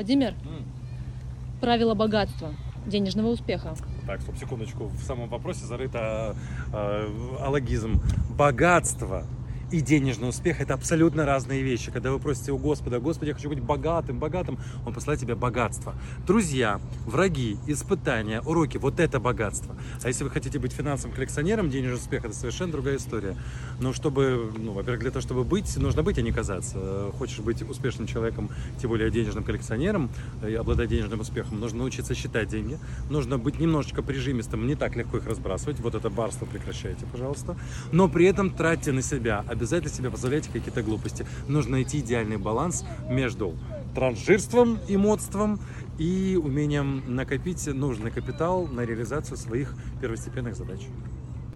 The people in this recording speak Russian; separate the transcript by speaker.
Speaker 1: Владимир,
Speaker 2: М.
Speaker 1: правило богатства, денежного успеха.
Speaker 2: Так, стоп, секундочку. В самом вопросе зарыто э, алогизм. Богатство и денежный успех – это абсолютно разные вещи. Когда вы просите у Господа, Господи, я хочу быть богатым, богатым, Он посылает тебе богатство. Друзья, враги, испытания, уроки – вот это богатство. А если вы хотите быть финансовым коллекционером, денежный успех – это совершенно другая история. Но чтобы, ну, во-первых, для того, чтобы быть, нужно быть, а не казаться. Хочешь быть успешным человеком, тем более денежным коллекционером, и обладать денежным успехом, нужно научиться считать деньги, нужно быть немножечко прижимистым, не так легко их разбрасывать. Вот это барство прекращайте, пожалуйста. Но при этом тратьте на себя, обязательно себе позволяйте какие-то глупости. Нужно найти идеальный баланс между транжирством и модством и умением накопить нужный капитал на реализацию своих первостепенных задач.